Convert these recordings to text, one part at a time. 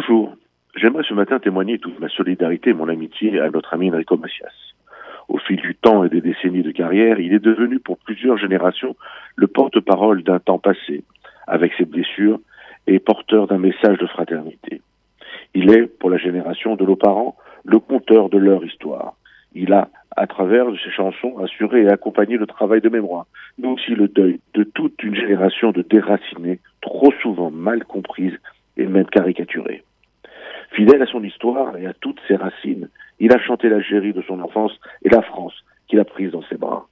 Bonjour. J'aimerais ce matin témoigner toute ma solidarité et mon amitié à notre ami Enrico Macias. Au fil du temps et des décennies de carrière, il est devenu pour plusieurs générations le porte-parole d'un temps passé, avec ses blessures, et porteur d'un message de fraternité. Il est, pour la génération de nos parents, le conteur de leur histoire. Il a, à travers ses chansons, assuré et accompagné le travail de mémoire, mais aussi le deuil de toute une génération de déracinés, trop souvent mal comprises et même caricaturées. Fidèle à son histoire et à toutes ses racines, il a chanté l'Algérie de son enfance et la France qu'il a prise dans ses bras.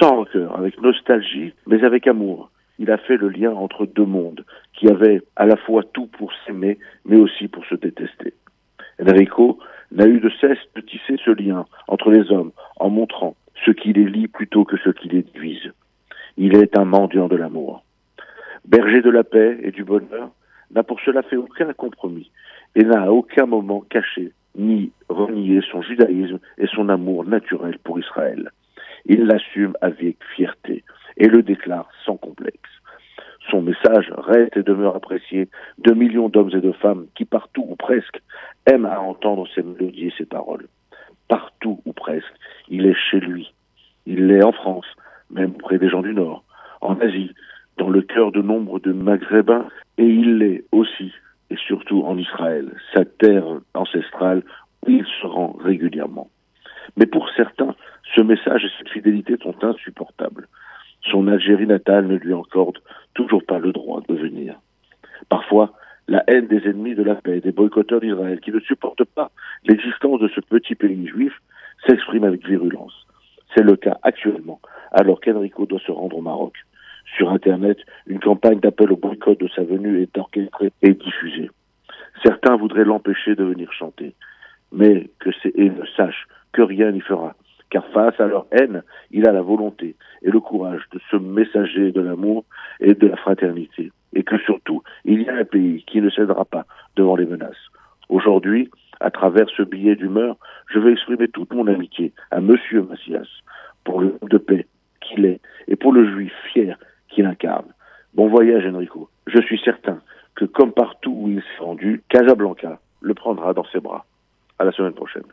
Sans rancœur, avec nostalgie, mais avec amour, il a fait le lien entre deux mondes qui avaient à la fois tout pour s'aimer, mais aussi pour se détester. Enrico n'a eu de cesse de tisser ce lien entre les hommes en montrant ce qui les lie plutôt que ce qui les divise. Il est un mendiant de l'amour. Berger de la paix et du bonheur, n'a pour cela fait aucun compromis et n'a à aucun moment caché ni renié son judaïsme et son amour naturel pour Israël. Il l'assume avec fierté et le déclare sans complexe. Son message reste et demeure apprécié de millions d'hommes et de femmes qui, partout ou presque, aiment à entendre ses mélodies et ses paroles. Partout ou presque, il est chez lui. Il l'est en France, même près des gens du Nord, en Asie, le cœur de nombre de Maghrébins, et il l'est aussi et surtout en Israël, sa terre ancestrale où il se rend régulièrement. Mais pour certains, ce message et cette fidélité sont insupportables. Son Algérie natale ne lui accorde toujours pas le droit de venir. Parfois, la haine des ennemis de la paix, des boycotteurs d'Israël, qui ne supportent pas l'existence de ce petit pays juif, s'exprime avec virulence. C'est le cas actuellement, alors qu'Enrico doit se rendre au Maroc. Sur Internet, une campagne d'appel au boycott de sa venue est orchestrée et diffusée. Certains voudraient l'empêcher de venir chanter, mais que ces sachent que rien n'y fera, car face à leur haine, il a la volonté et le courage de se messager de l'amour et de la fraternité, et que surtout, il y a un pays qui ne cédera pas devant les menaces. Aujourd'hui, à travers ce billet d'humeur, je vais exprimer toute mon amitié à Monsieur Macias pour le de paix qu'il est et pour le juif fier qu'il incarne. Bon voyage, Enrico. Je suis certain que, comme partout où il s'est rendu, Casablanca le prendra dans ses bras. À la semaine prochaine.